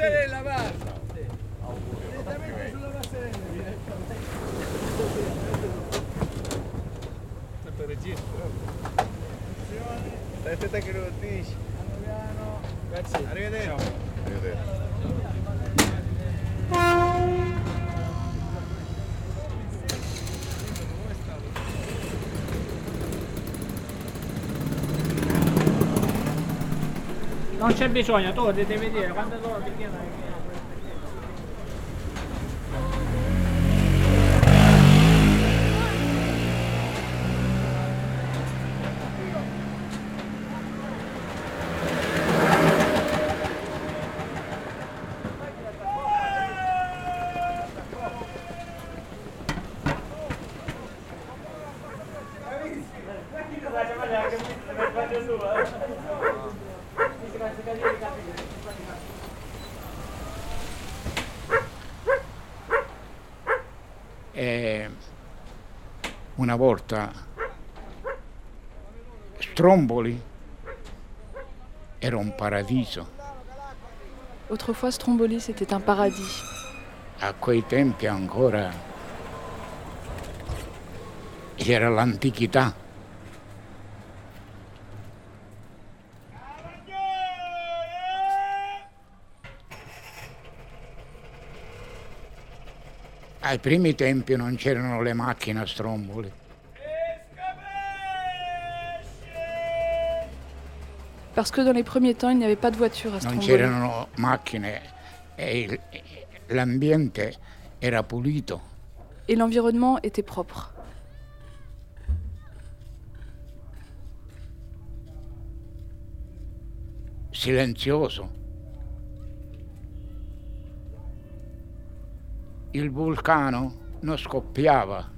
passerella, va! Direttamente sulla passerella. Tutto registro. Stai attento che lo dici. Piano piano. Grazie. Arrivederci. Non c'è bisogno, tu devi vedere quando loro ti chiedono. E una volta Stromboli era un paradiso. Autrefois, Stromboli, c'était un paradis. A quei tempi ancora era l'antichità. Ai primi tempi non c'erano le macchine a stromboli. Parce que dans les premiers temps, il n'y avait pas de voiture à non Stromboli. c'erano macchine e l'ambiente era pulito. Et l'environnement était propre. silenzioso. Il vulcano non scoppiava,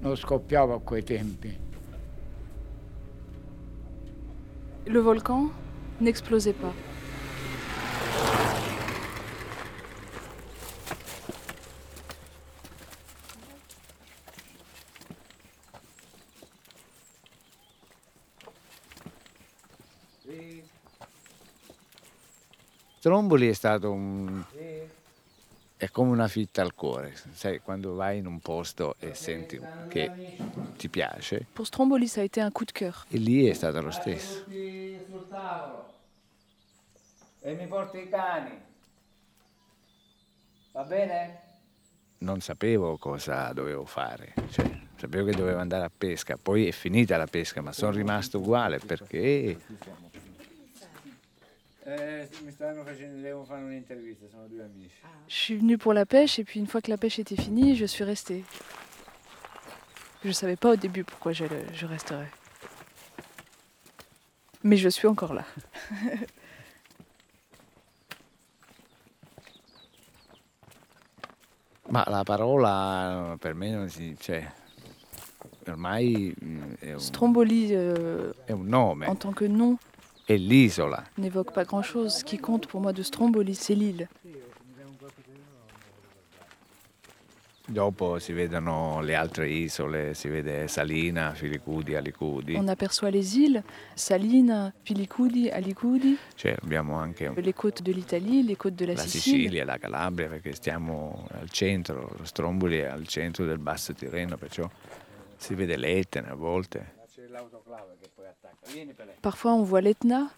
non scoppiava a quei tempi. Le volcan n'explosait pas. Stromboli è stato un... è come una fitta al cuore, sai, quando vai in un posto e senti che ti piace, Pour Stromboli, ça a été un coup de cœur. e lì è stato lo stesso. Tavolo. E mi porti i cani. Va bene? Non sapevo cosa dovevo fare, cioè, sapevo che dovevo andare a pesca, poi è finita la pesca, ma sono rimasto uguale perché Eh, mi stanno facendo, devo fare un'intervista, sono due amici. Je suis venue pour la pêche et puis une fois que la pêche était finie, je suis restée. Je ne savais pas au début pourquoi je, je resterais. Mais je suis encore là. Ma la parola per me non si... cioè, ormai è un, Stromboli, euh, è un nome, en tant que nom, l'isola. n'évoque pas grand-chose. Ce qui compte pour moi de Stromboli, c'est l'île. Dopo si vedono le altre isole, si vede Salina, Filicudi, Alicudi, On aperçoit les îles, Salines, Filicudi, Alicudi, cioè abbiamo anche les côtes de l'Italie, les côtes de la. Sicilia, la Calabria, perché stiamo al centro, lo Stromboli è al centro del Basso Tirreno, perciò si vede l'Etna a volte. Parfois, on voit l'Etna.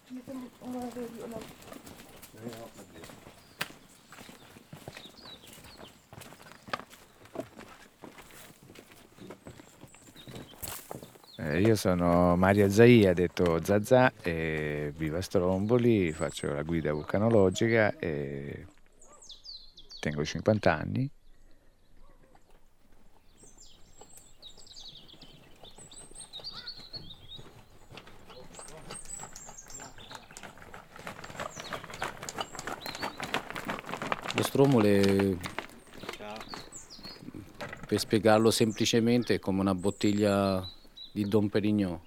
Io sono Mario Zaia, detto Zazà, e vivo a Stromboli, faccio la guida vulcanologica e tengo 50 anni. Lo stromole, per spiegarlo semplicemente, è come una bottiglia di Dom Perignon.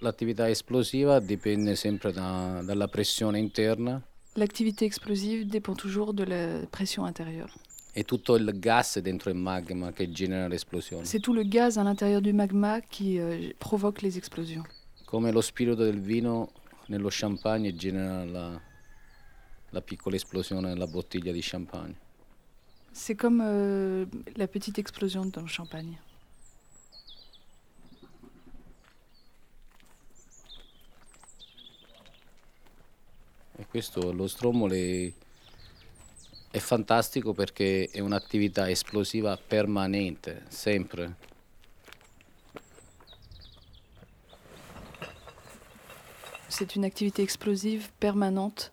L'attività esplosiva dipende sempre da- dalla pressione interna L'activité explosive dépend toujours de la pression intérieure. e tutto il gas dentro il magma che genera l'esplosione. C'est tout le gaz à l'intérieur du magma qui euh, provoque les explosions. Come lo spirito del vino nello champagne genera la, la piccola esplosione nella bottiglia di champagne. C'est comme euh, la petite explosion dans le champagne. E questo lo strommole è fantastico perché è un'attività esplosiva permanente, sempre. C'est une activité explosive permanente.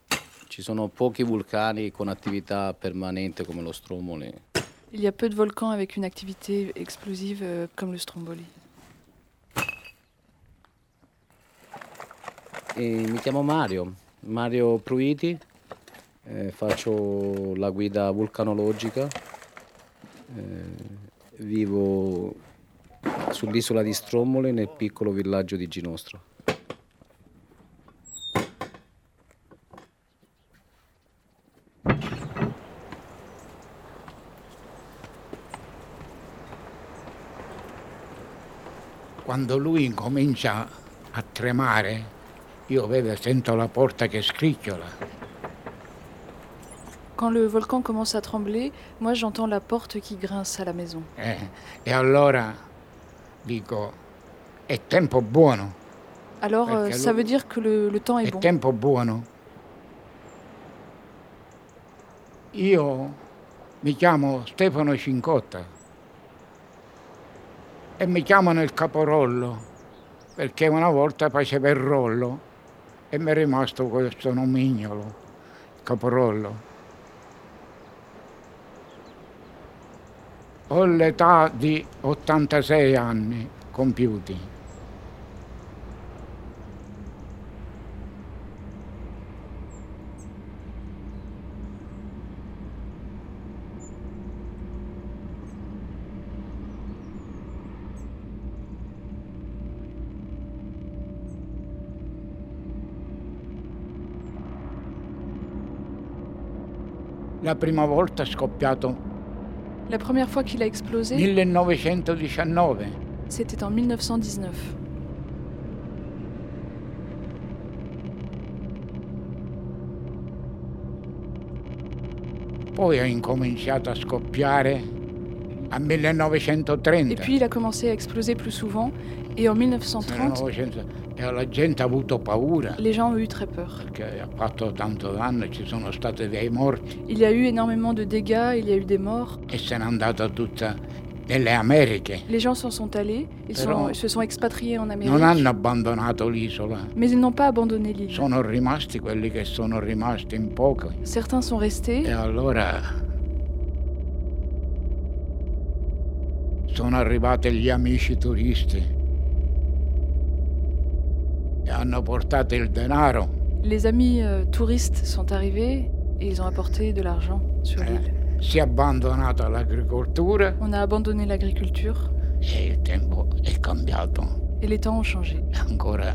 Ci sono pochi vulcani con attività permanente come lo strommole. Il y a peu de volcans avec une activité explosive euh, comme le Stromboli. E mi chiamo Mario, Mario Pruiti, eh, faccio la guida vulcanologica, eh, vivo sull'isola di Strommole nel piccolo villaggio di Ginostro. Quando lui incomincia a tremare, io vedo, sento la porta che scricchiola. Quand le volcan commence à trembler, moi j'entends la porte qui grince à la maison. eh, e allora dico, è tempo buono, Alors euh, ça veut dire que le, le temps est è bon. tempo buono. Io mi chiamo Stefano Cincotta e mi chiamano il caporollo perché una volta faceva il rollo e mi è rimasto questo nomignolo, caporollo. Ho l'età di 86 anni compiuti. La prima volta è scoppiato La première fois qu'il a explosé, 1919. c'était en 1919. Poi ha incominciato a scoppiare a 1930. Et puis il a commencé à exploser plus souvent. Et en 1930, 1900 e la gente ha avuto paura les gens ont eu très peur. Il y a eu énormément de dégâts, il y a eu des morts. e. Les gens s'en sont allés, ils, sont- se sont expatriés en Amérique. Mais ils n'ont pas abandonné l'île. sono rimasti quelli che sono rimasti in poco. Certains sont E restés. allora sono arrivati gli amici turisti e hanno portato il denaro. Les amis euh, touristes sont arrivés et ils ont apporté de l'argent sur Eh, l'île. si è abbandonata l'agricoltura On a abandonné l'agriculture e il tempo è cambiato. et les temps ont changé. Ancora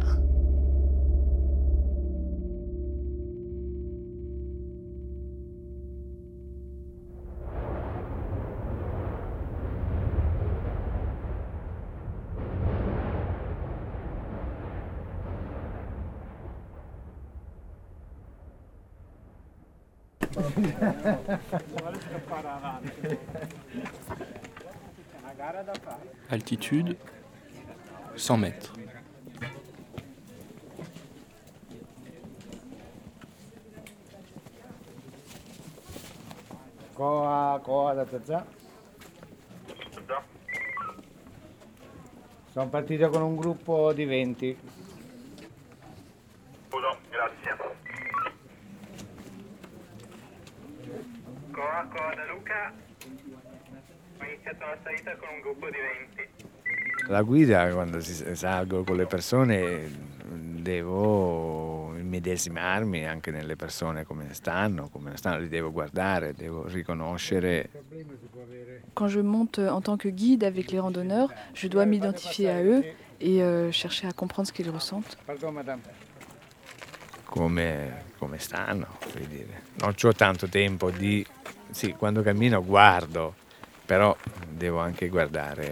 Altitude 100 mètres. Coa, coa da Zazà. Sono partito con un gruppo di 20. Scuso, grazie. Coa, Coa da Luca. Ho iniziato la salita con un gruppo di 20. La guida, quando si salgo con le persone, devo immedesimarmi anche nelle persone come stanno, come stanno, li devo guardare, devo riconoscere. Quand je monte en tant que guide avec les randonneurs, je dois m'identifier à eux et euh, chercher à comprendre ce qu'ils ressentent. Pardon, madame. come, come stanno, voglio dire. Non ho tanto tempo di... Sì, quando cammino guardo, però devo anche guardare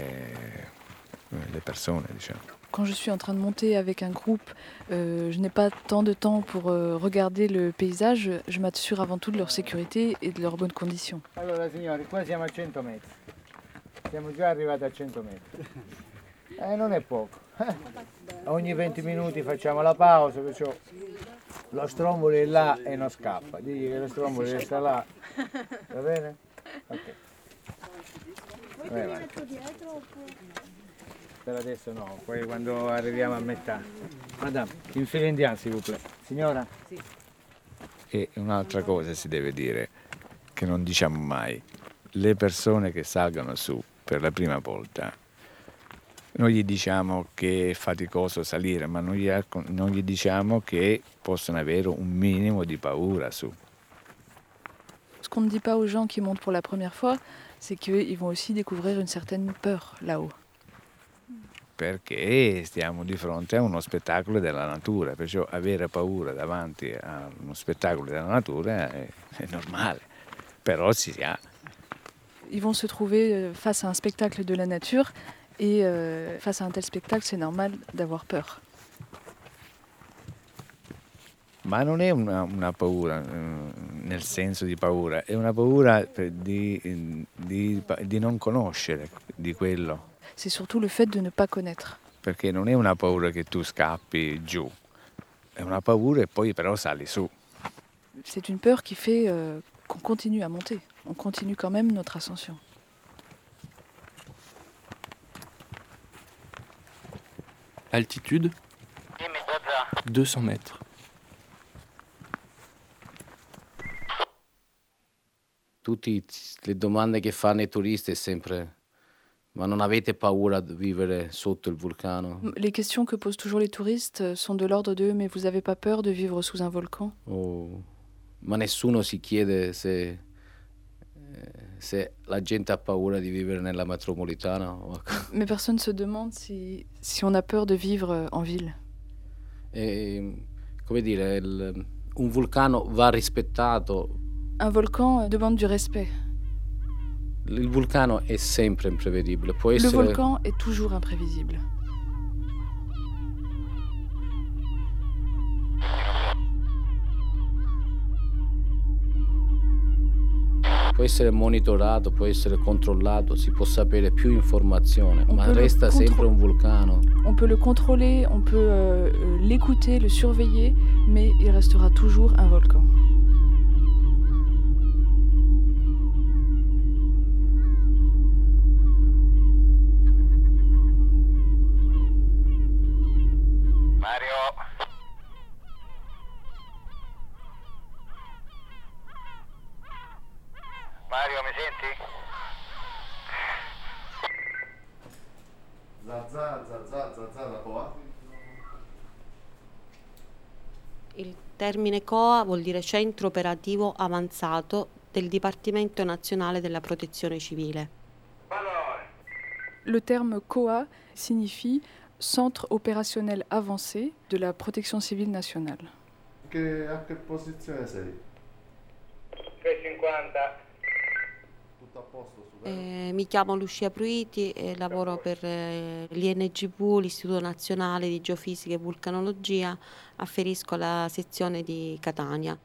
eh, le persone, diciamo. Quand je suis en train de monter avec un groupe, euh, je n'ai pas tant de temps pour euh, regarder le paysage, je m'assure avant tout de leur sécurité et de leurs bonnes conditions. Allora signori, qua siamo a 100 metri. Siamo già arrivati a 100 metri. Eh, non è poco. Ogni 20 minuti facciamo la pausa, perciò lo strombolo è là e non scappa. Digli che lo strombolo resta là. Va bene? Ok. Vai avanti. Per adesso no, poi quando arriviamo a metà. Madame, in fila indiano, s'il vous plaît. Signora? E un'altra cosa si deve dire, che non diciamo mai, le persone che salgono su per la prima volta, noi gli diciamo che è faticoso salire, ma non gli, non gli diciamo che possono avere un minimo di paura su. Ce qu'on ne dit pas aux gens qui montent pour la première fois, c'est qu'ils vont aussi découvrir une certaine peur là-haut. Perché stiamo di fronte a uno spettacolo della natura, perciò avere paura davanti a uno spettacolo della natura è, è normale, però si ha. Ils vont se trouver euh, face à un spectacle de la nature et euh, face à un tel spectacle, c'est normal d'avoir peur. Ma non è una, una paura eh, nel senso di paura, è una paura di, di- di non conoscere di quello, C'est surtout le fait de ne pas connaître. perché non è una paura che tu scappi giù, è una paura e poi però sali su. C'est une peur qui fait euh, qu'on continue à monter. On continue quand même notre ascension. Altitude Dimmi, Zazà. 200 mètres. Tutte le domande che fanno i turisti è sempre ma non avete paura di vivere sotto il vulcano? Les questions que posent toujours les touristes euh, sont de l'ordre de mais vous avez pas peur de vivre sous un volcan? O- ma nessuno si chiede se, eh, se la gente ha paura di vivere nella metropolitana. o- Mais personne se demande si, si on a peur de vivre euh, en ville. E, come dire, il- un vulcano va rispettato. Un volcan euh, demande du respect. Vulcano è sempre imprevedibile. Può Le volcan est toujours imprévisible. può essere monitorato, può essere controllato, si può sapere più informazione, On ma le resta sempre un vulcano. On peut le contrôler, on peut euh, euh, l'écouter, le surveiller, mais il restera toujours un volcan. Termine COA vuol dire Centro Operativo Avanzato del Dipartimento Nazionale della Protezione Civile. Le terme COA signifie Centre opérationnel avancé de la protection civile nationale. Che, a che posizione sei? 350. Tutto a posto su Eh, mi chiamo Lucia Pruiti e lavoro per eh, l'INGV, l'Istituto Nazionale di Geofisica e Vulcanologia, afferisco alla sezione di Catania.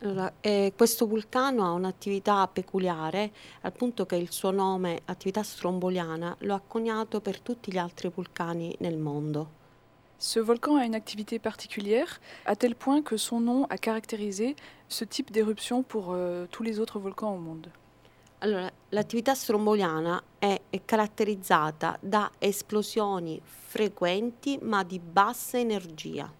Allora, eh, questo vulcano ha un'attività peculiare al punto che il suo nome, attività stromboliana, lo ha coniato per tutti gli altri vulcani nel mondo. Ce volcan a une activité particulière, à tel point que son nom a caractérisé ce type d'éruption pour euh, tous les autres volcans au monde. Allora, l'attività stromboliana è, caratterizzata da esplosioni frequenti ma di bassa energia.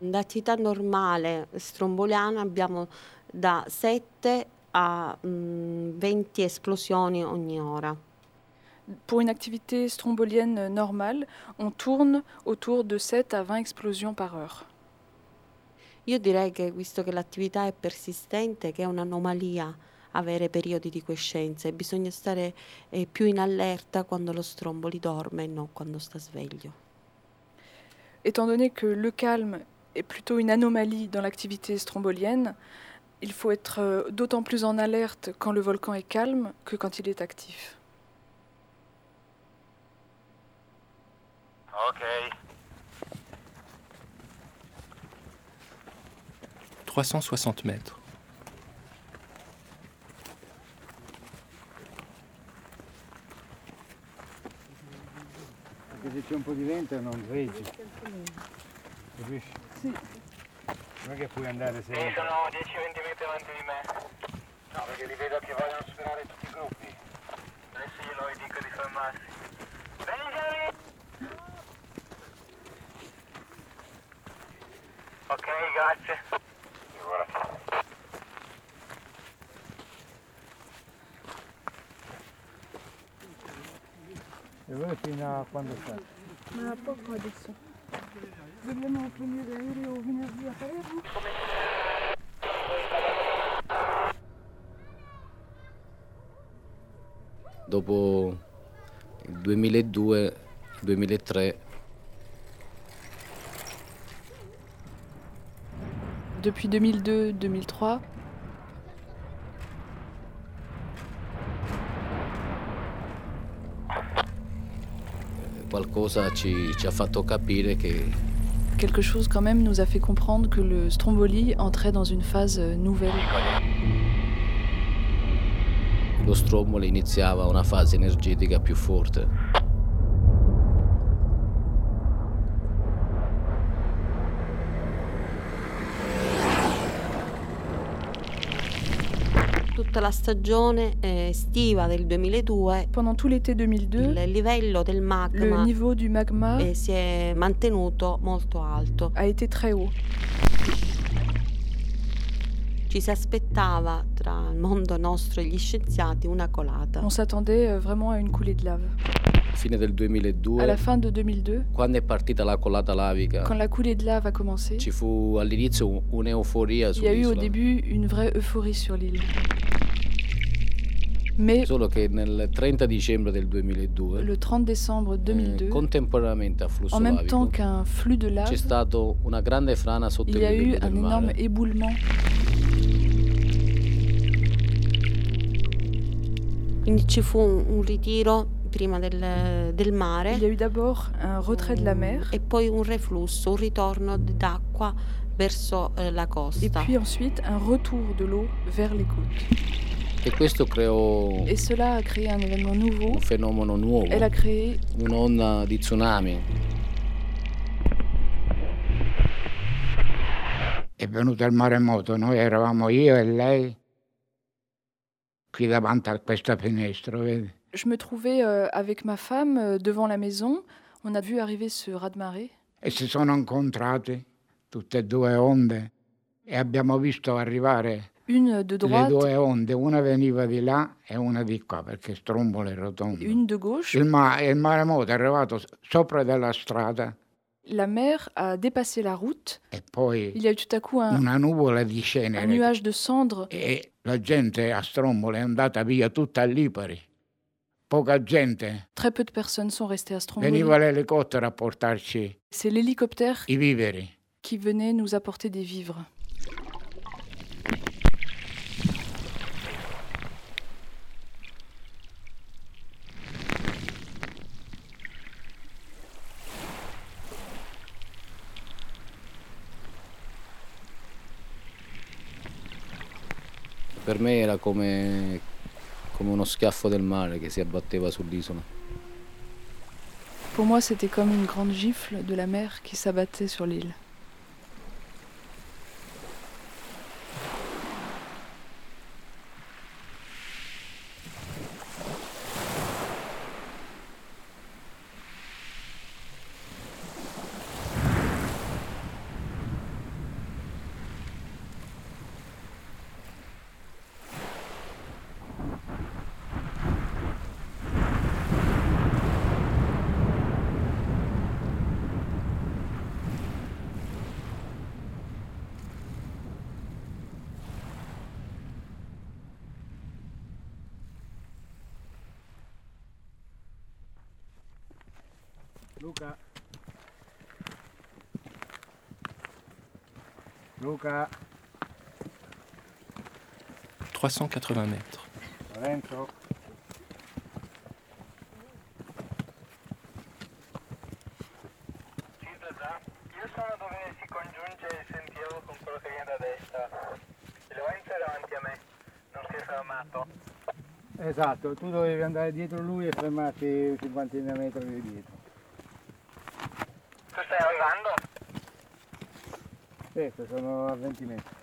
L'attività normale stromboliana abbiamo da 7 a mm, 20 esplosioni ogni ora. Pour une activité strombolienne normale, on tourne autour de 7 à 20 explosions par heure. Io direi che visto che l'attività è persistente, che è un'anomalia avere periodi di quiescenza e bisogna stare eh, più in allerta quando lo stromboli dorme e non quando sta sveglio. Étant donné que le calme est plutôt une anomalie dans l'activité strombolienne, il faut être euh, d'autant plus en alerte quand le volcan est calme que quand il est actif. Ok. 360 mètres. Anche se c'è un po' di vento non. Capisci? Sì. Non è che puoi andare Sì, sempre. sono 10-20 metri avanti di me. No, perché li vedo che vogliono E voi fino a quando sta? Ma a poco adesso. Dobbiamo prendere l'aereo venerdì a Palermo. Dopo il 2002-2003 Depuis 2002-2003, qualcosa ci, ci ha fatto capire che quelque chose quand même nous a fait comprendre que le Stromboli entrait dans une phase euh, nouvelle. lo strombolo iniziava una fase energetica più forte. Tutta la stagione eh, estiva del 2002 Pendant tout l'été 2002, il livello del le magma niveau du magma eh, si è mantenuto molto alto. a été très haut. Ci si aspettava tra il mondo nostro e gli scienziati una colata. On s'attendait euh, vraiment à une coulée de lave. Fine del À la 2002, fin de 2002, quando è partita la colata lavica, quand la coulée de lave a commencé, ci fu all'inizio un- un'euforia il y a eu au sull'isola. début une vraie euphorie sur l'île. Mais Solo che nel 30 dicembre del 2002, le 30 décembre eh, 2002, contemporaneamente a flusso en même lavico, temps qu'un flux de lave, c'è stato una grande frana sotto il il y a eu un énorme mare. éboulement. Quindi ci fu un, ritiro prima del, del mare Il y a eu d'abord un retrait de la mer, e poi un reflusso, un ritorno d'acqua verso eh, la costa. puis ensuite un retour de l'eau vers les côtes. E questo creò Et cela a créé un événement nouveau. un fenomeno nuovo, Elle a créé un'onda di tsunami. è venuto il maremoto, noi eravamo io e lei qui davanti a questa finestra, vedi? Je me trouvais euh, avec ma femme euh, devant la maison. On a vu arriver ce raz-de-marée. E si sono incontrate tutte e due onde e abbiamo visto arrivare Une de le droite, due onde, una veniva di là e una di qua perché strombolo è rotondo. une de gauche. Il, ma- il maremoto è arrivato sopra della strada La mer a dépassé la route. e poi Il y a eu tout à coup un, una nuvola di un cenere nuage de cendres. e la gente a strombolo è andata via tutta a Lipari. Poca gente. Très peu de personnes sont restées à Stromboli. Veniva l'elicottero a portarci C'est l'hélicoptère i viveri. qui venait nous apporter des vivres. Per me era come, come uno schiaffo del mare che si abbatteva sull'isola. Pour moi, c'était comme une grande gifle de la mer qui s'abattait sur l'île. Luca. Luca. 380 mètres. Lorenzo. Io sono dove si congiunge il sentiero con quello che viene da destra. Lorenzo è davanti a me, non si è fermato. Esatto, tu dovevi andare dietro lui e fermarti 50 metri di dietro. Tu stai arrivando? Questo sono a 20 metri.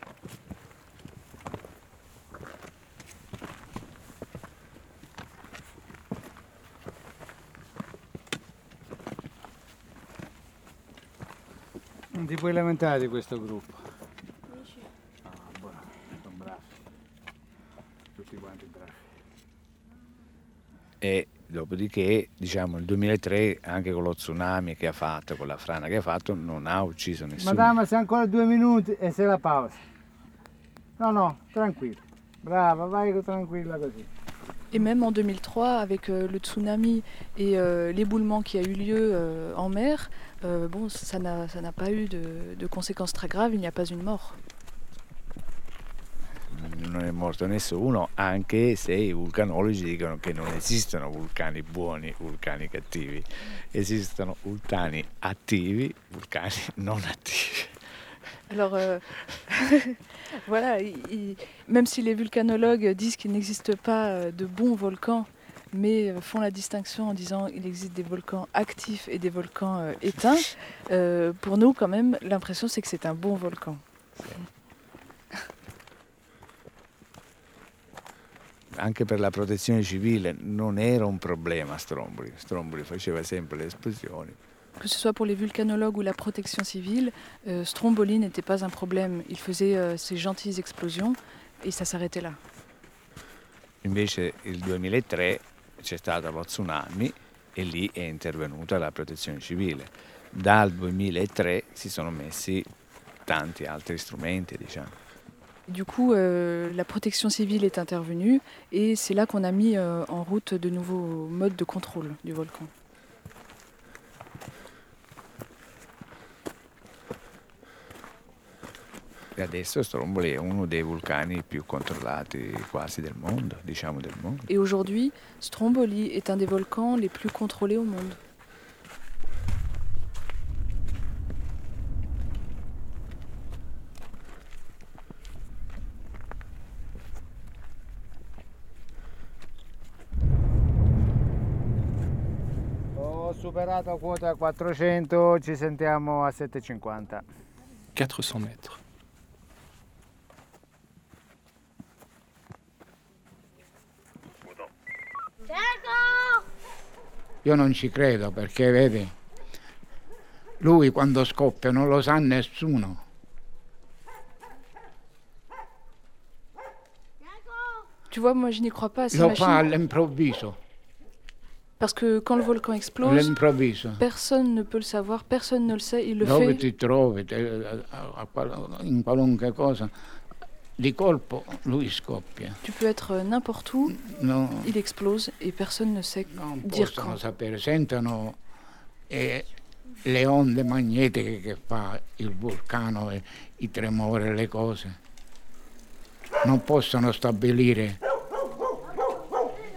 Non ti puoi lamentare di questo gruppo. Dopodiché, diciamo, il 2003, anche con lo tsunami che ha fatto, con la frana che ha fatto, non ha ucciso nessuno. Madama, se ancora due minuti e se la pausa. No, no, tranquillo. Brava, vai tranquilla così. Et même en 2003, avec euh, le tsunami et euh, l'éboulement qui a eu lieu euh, en mer, euh, bon, ça n'a ça n'a pas eu de, de conséquences très graves, il n'y a pas une mort. Morto nessuno, anche se i vulcanologi dicono che non esistono vulcani buoni, vulcani cattivi. Esistono vulcani attivi, vulcani non attivi. Alors euh, voilà, il- il- même si les vulcanologues disent qu'il n'existe pas euh, de bons volcans, mais euh, font la distinction en disant qu'il existe des volcans actifs et des volcans euh, éteints, euh, pour nous quand même l'impression c'est que c'est un bon volcan. Anche per la protezione civile non era un problema Stromboli. Stromboli faceva sempre le esplosioni. Que ce soit pour les vulcanologues ou la protection civile, euh, Stromboli n'était pas un problème. Il faisait euh, ces gentilles explosions et ça s'arrêtait là. Invece il 2003 c'è stato lo tsunami e lì è intervenuta la protezione civile. Dal 2003 si sono messi tanti altri strumenti, diciamo. Du coup, euh, la protection civile est intervenue et c'est là qu'on a mis euh, en route de nouveaux modes de contrôle du volcan. E. Et aujourd'hui, Stromboli est un des volcans les plus contrôlés au monde. Ho superato quota 400, ci sentiamo a 750. 400 mètres. Io non ci credo perché, vedi, lui quando scoppia non lo sa nessuno. Tu vois, moi je n'y crois pas Lo fa all'improvviso, Parce que quand le volcan explose, personne ne peut le savoir, personne ne le sait, il le Dove fait. ti trovi, a qual- in qualunque cosa, di colpo lui scoppia. Tu peux être euh, n'importe où, No, il explose et personne ne sait non dire quand. sapere, sentono eh, le onde magnetiche che fa il vulcano, e i tremori le cose. Non possono stabilire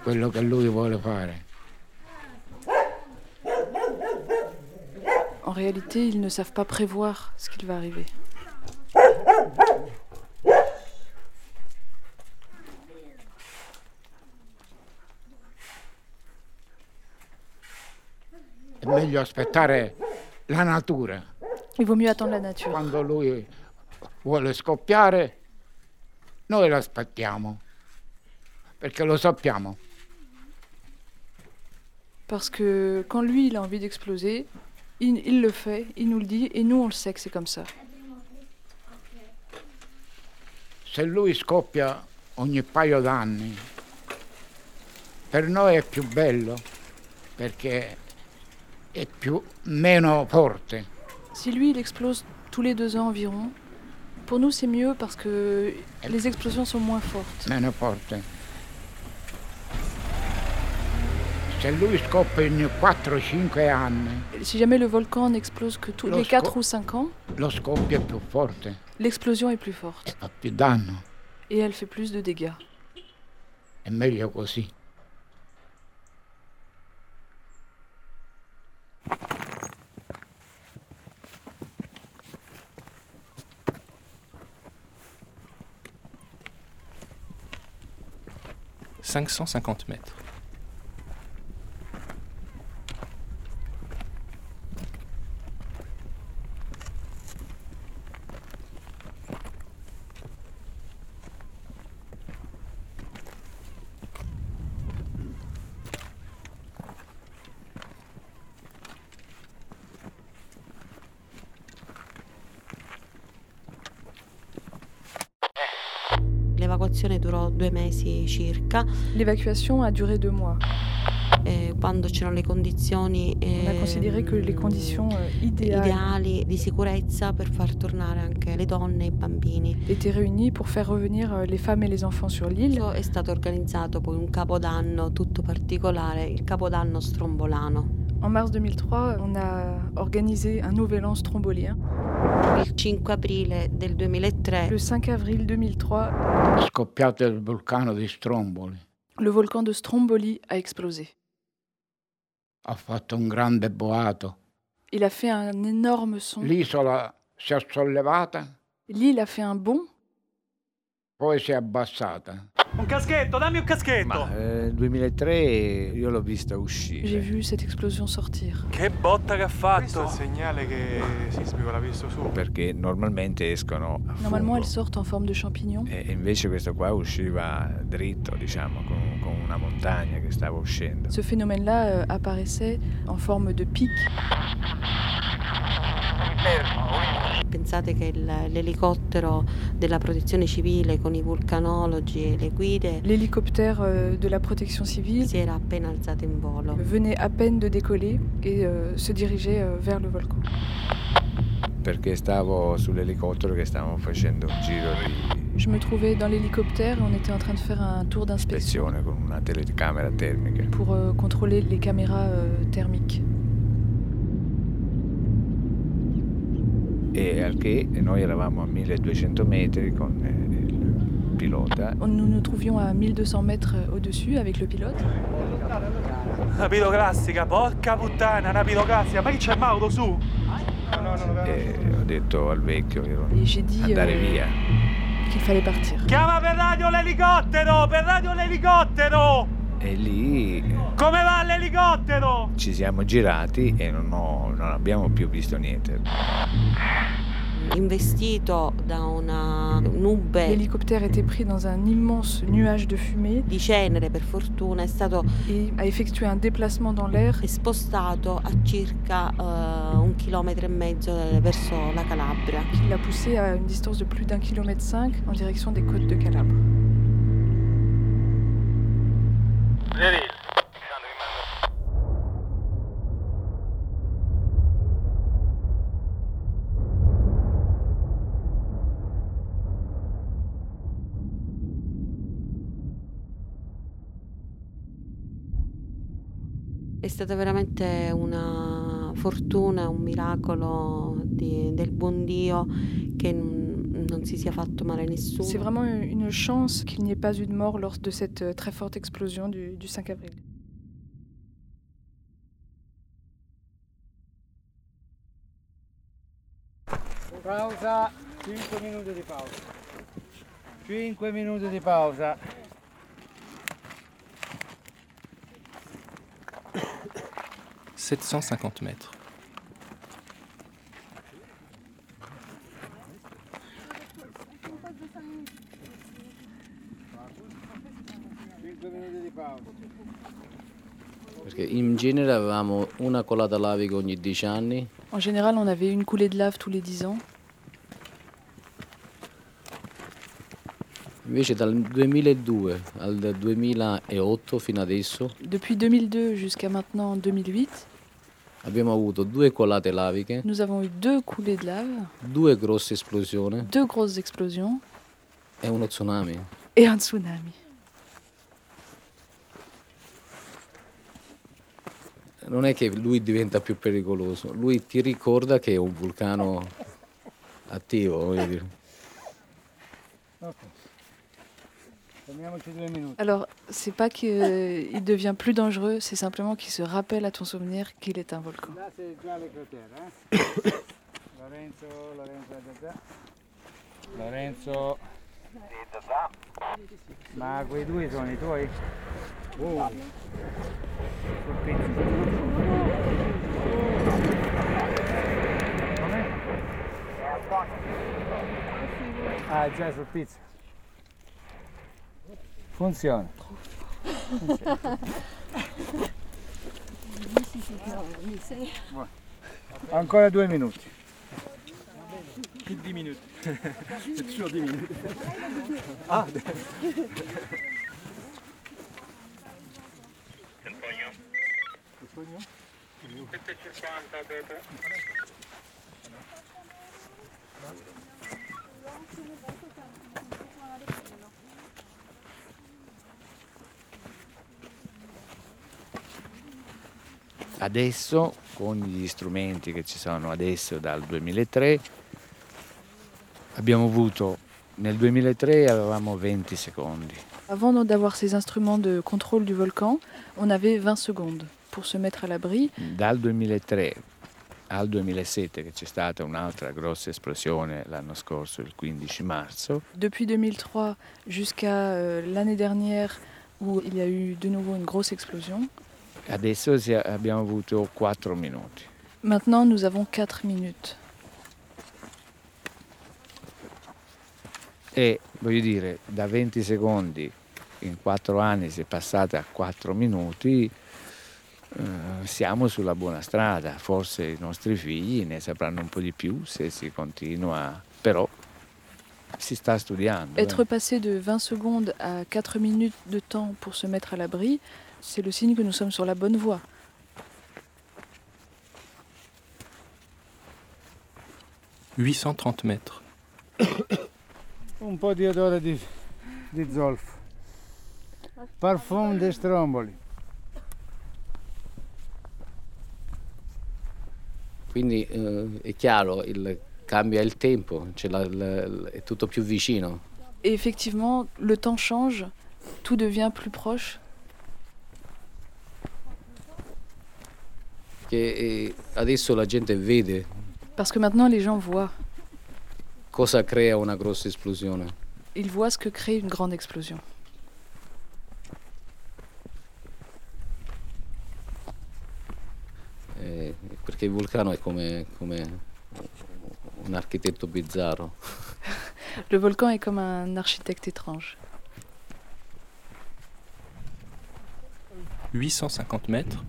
quello che lui vuole fare. Réalité, ils ne savent pas prévoir ce qu'il va arriver. Il vaut mieux attendre la nature. Quando lui vuole scoppiare, noi lo aspettiamo, perché lo sappiamo. Parce que quand lui, il a envie d'exploser, il, il le fait, il nous le dit, et nous, on le sait que c'est comme ça. Se lui scoppia ogni paio d'anni, per noi è più bello, perché è più, meno forte. Si lui, il explose tous les deux ans environ, pour nous, c'est mieux parce que les explosions sont moins fortes. meno forte. Se lui scoppia ogni 4-5 anni, Si jamais le volcan n'explose que tous Lo les sco- 4 ou 5 ans, lo scoppio è più forte, l'explosion est plus forte fa più danno. et elle fait plus de dégâts. È meglio così. « 550 mètres. L'evacuazione durò due mesi circa, L'évacuation a duré deux mois. eh, quando c'erano le condizioni On a considéré que les conditions euh, idéales ideali di sicurezza per far tornare anche le donne e i bambini. étaient réunies pour faire revenir euh, les femmes et les enfants sur l'île. È stato organizzato poi un capodanno tutto particolare, il capodanno strombolano. En mars 2003, on a organisé un nouvel an strombolien. Il 5 aprile del 2003 Le 5 avril 2003, È scoppiato il vulcano di Stromboli. le volcan de Stromboli a explosé. Ha fatto un grande boato. Il a fait un énorme son. L'isola si è sollevata, L'île a fait un bond, poi si è abbassata. Un caschetto, dammi un caschetto! Ma nel 2003 io l'ho vista j'ai uscire. vu cette explosion sortir. Che botta che ha fatto! Questo è il segnale che sismico l'ha visto su. Perché normalmente escono a Normalement, fungo. elles sortent en forme de champignon. E invece questo qua usciva dritto, diciamo, con, con una montagna che stava uscendo. Ce phénomène-là euh, apparaissait en forme de pic. Pensate che il- l'elicottero della protezione civile con i vulcanologi e le guide L'hélicoptère de la protection civile si era appena alzato in volo. venait à peine de décoller et euh, se dirigeait euh, vers le volcan. Perché stavo sull'elicottero che stavamo facendo un giro di Je me trouvais dans l'hélicoptère et on était en train de faire un tour d'inspection ispezione con una telecamera termica. pour euh, contrôler les caméras euh, thermiques. E al che noi eravamo a 1200 metri con eh, il pilota Nous nous trouvions à 1200 mètres euh, au-dessus avec le pilote. Una piroclassica, porca puttana, una piroclassica, ma chi c'è Mauro su? e ho detto al vecchio che ero dit andare euh, via. qu'il fallait partir. Chiama per radio l'elicottero, per radio l'elicottero! E lì Come va l'elicottero? ci siamo girati e non, ho- non abbiamo più visto niente. Investito da una nube L'hélicoptère était pris dans un immense nuage de fumée di cenere, per fortuna, è stato et a effectué un déplacement dans l'air è spostato a circa eh, un chilometro e mezzo eh, verso la Calabria. qui l'a poussé à une distance de plus d'un kilomètre cinq en direction des côtes de Calabre. È stata veramente una fortuna, un miracolo di- del buon Dio che non, si sia fatto male a nessuno. C'est vraiment une chance qu'il n'y ait pas eu de mort lors de cette euh, très forte explosion du, du 5 avril. Pausa, 5 minuti di pausa. 5 minuti di pausa. « 750 mètres. Perché in genere avevamo una colata lavica ogni 10 anni, En général, on avait une coulée de lave tous les 10 ans. invece dal 2002 al 2008 fino adesso Depuis 2002 jusqu'à maintenant 2008, abbiamo avuto due colate laviche, nous avons eu deux coulées de lave, due grosse esplosioni deux grosses explosions e uno tsunami. et un tsunami. Non è che lui diventa più pericoloso, lui ti ricorda che è un vulcano attivo, voglio dire. Alors, c'est pas qu'il devient plus dangereux, c'est simplement qu'il se rappelle à ton souvenir qu'il est un volcan. Là c'est già le cratere, eh? Lorenzo, Lorenzo. Lorenzo. Ma quei due sono i tuoi? Wow. Ah, già sul pizzo. Funziona. Funziona. Ancora due minuti. Plus de 10 minutes. C'est toujours 10 minutes. Ah Adesso, con gli strumenti che ci sono adesso dal 2003, abbiamo avuto nel 2003 avevamo 20 secondi. Avant d'avoir ces instruments de contrôle du volcan, on avait 20 secondes pour se mettre à l'abri. Dal 2003 al 2007 che c'è stata un'altra grossa esplosione l'anno scorso, il 15 marzo, Depuis 2003 jusqu'à euh, l'année dernière où il y a eu de nouveau une grosse explosion. adesso abbiamo avuto 4 minuti. Maintenant, nous avons 4 minutes. E voglio dire, da 20 secondi in 4 anni si è passata a 4 minuti, eh, siamo sulla buona strada. Forse i nostri figli ne sapranno un po' di più se si continua, però si sta studiando. eh. Être passé de 20 secondes à 4 minutes de temps pour se mettre à l'abri, c'est le signe que nous sommes sur la bonne voie. « 830 mètres. Un po' di odore di, di zolfo. Parfum di stromboli. Quindi eh, è chiaro, il- cambia il tempo, cioè la- la- è tutto più vicino. Et effectivement, le temps change, tout devient plus proche. Che eh, adesso la gente vede Parce que maintenant, les gens voient. Cosa crea una grossa esplosione? Ils voient ce que crée une grande explosion. Eh, perché il vulcano è come, come un architetto bizzarro. Le volcan est comme un architecte étrange. 850 mètres.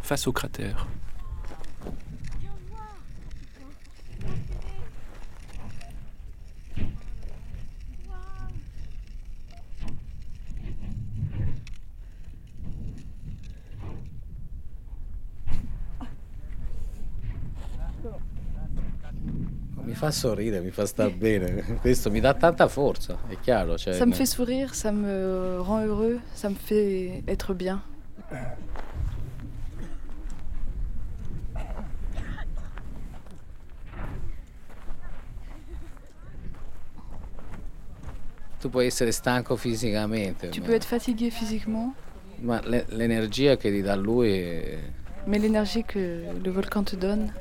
Face au cratère. Fa sorridere, mi fa star bene. Questo mi dà tanta forza, è chiaro. Cioè, Ça me fait sourire, ça me rend heureux, ça me fait être bien. Tu puoi essere stanco fisicamente, Tu peux être fatigué physiquement, ma l'e- l'energia che ti dà lui è mais l'énergie que le volcan te donne,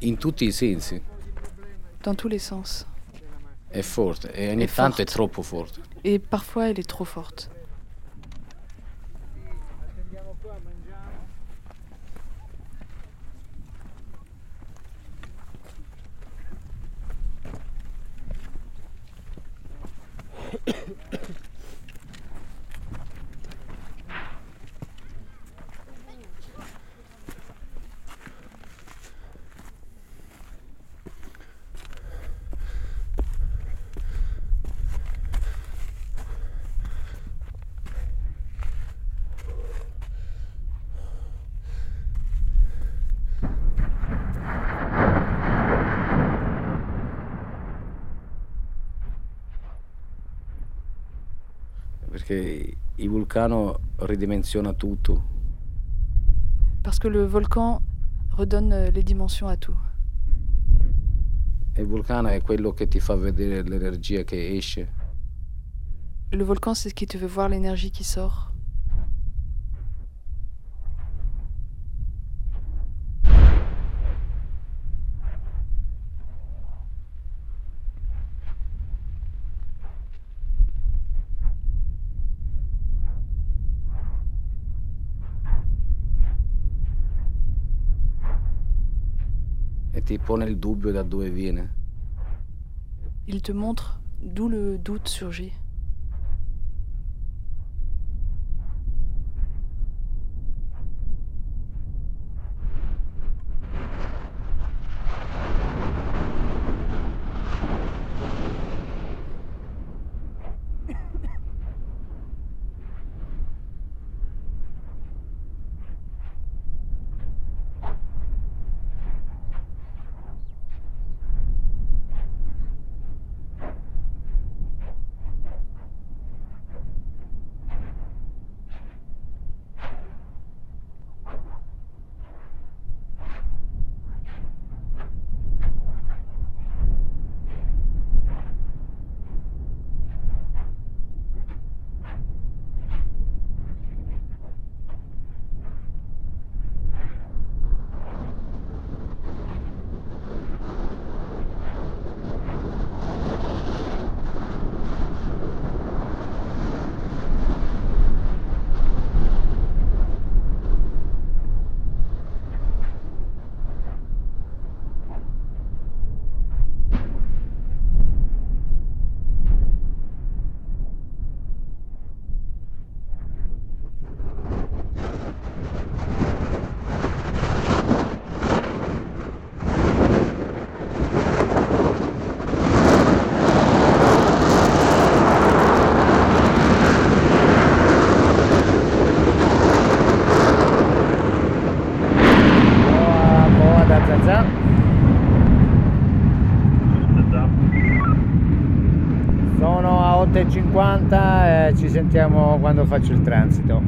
in tutti i sensi dans tous les sens. è forte e ogni È tanto è forte. troppo forte. Et parfois, elle est trop forte. Perché il vulcano ridimensiona tutto. Parce que le volcan redonne euh, les dimensions à tout. Il vulcano è quello che ti fa vedere l'energia che esce. Le volcan, c'est ce qui te fait voir l'énergie qui sort. e Il te montre d'où le doute surgit. Sentiamo quando faccio il transito.